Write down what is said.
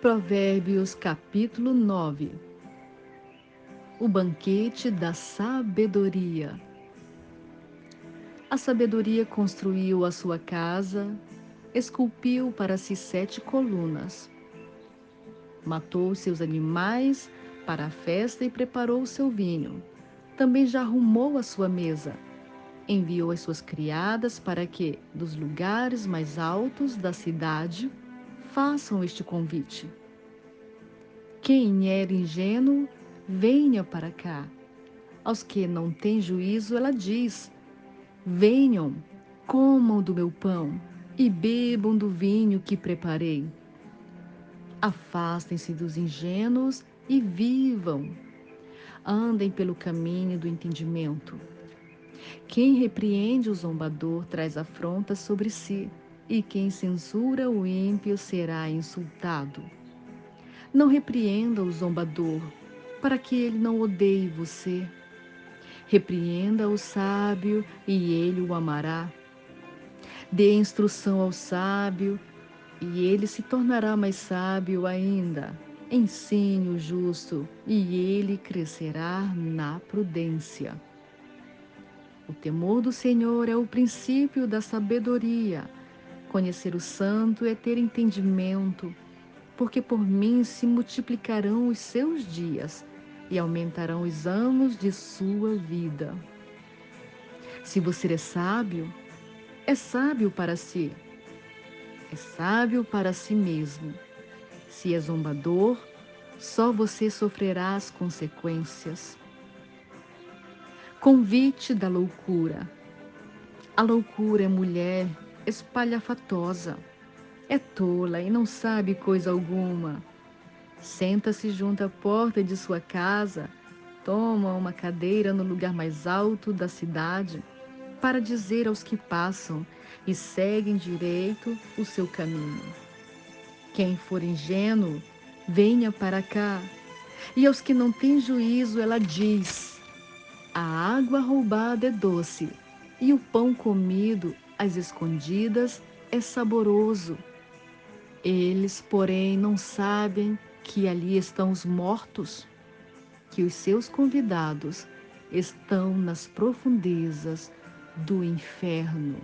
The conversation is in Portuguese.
Provérbios capítulo 9 O banquete da sabedoria. A sabedoria construiu a sua casa, esculpiu para si sete colunas. Matou seus animais para a festa e preparou o seu vinho. Também já arrumou a sua mesa. Enviou as suas criadas para que, dos lugares mais altos da cidade, façam este convite. Quem era ingênuo, venha para cá. Aos que não têm juízo, ela diz: Venham, comam do meu pão e bebam do vinho que preparei. Afastem-se dos ingênuos e vivam. Andem pelo caminho do entendimento. Quem repreende o zombador traz afronta sobre si e quem censura o ímpio será insultado. Não repreenda o zombador, para que ele não odeie você. Repreenda o sábio e ele o amará. Dê instrução ao sábio e ele se tornará mais sábio ainda. Ensine o justo e ele crescerá na prudência. O temor do Senhor é o princípio da sabedoria Conhecer o santo é ter entendimento, porque por mim se multiplicarão os seus dias e aumentarão os anos de sua vida. Se você é sábio, é sábio para si, é sábio para si mesmo. Se é zombador, só você sofrerá as consequências. Convite da loucura. A loucura é mulher espalhafatosa. É tola e não sabe coisa alguma. Senta-se junto à porta de sua casa, toma uma cadeira no lugar mais alto da cidade para dizer aos que passam e seguem direito o seu caminho. Quem for ingênuo, venha para cá. E aos que não têm juízo, ela diz: A água roubada é doce, e o pão comido às escondidas é saboroso. Eles, porém, não sabem que ali estão os mortos, que os seus convidados estão nas profundezas do inferno.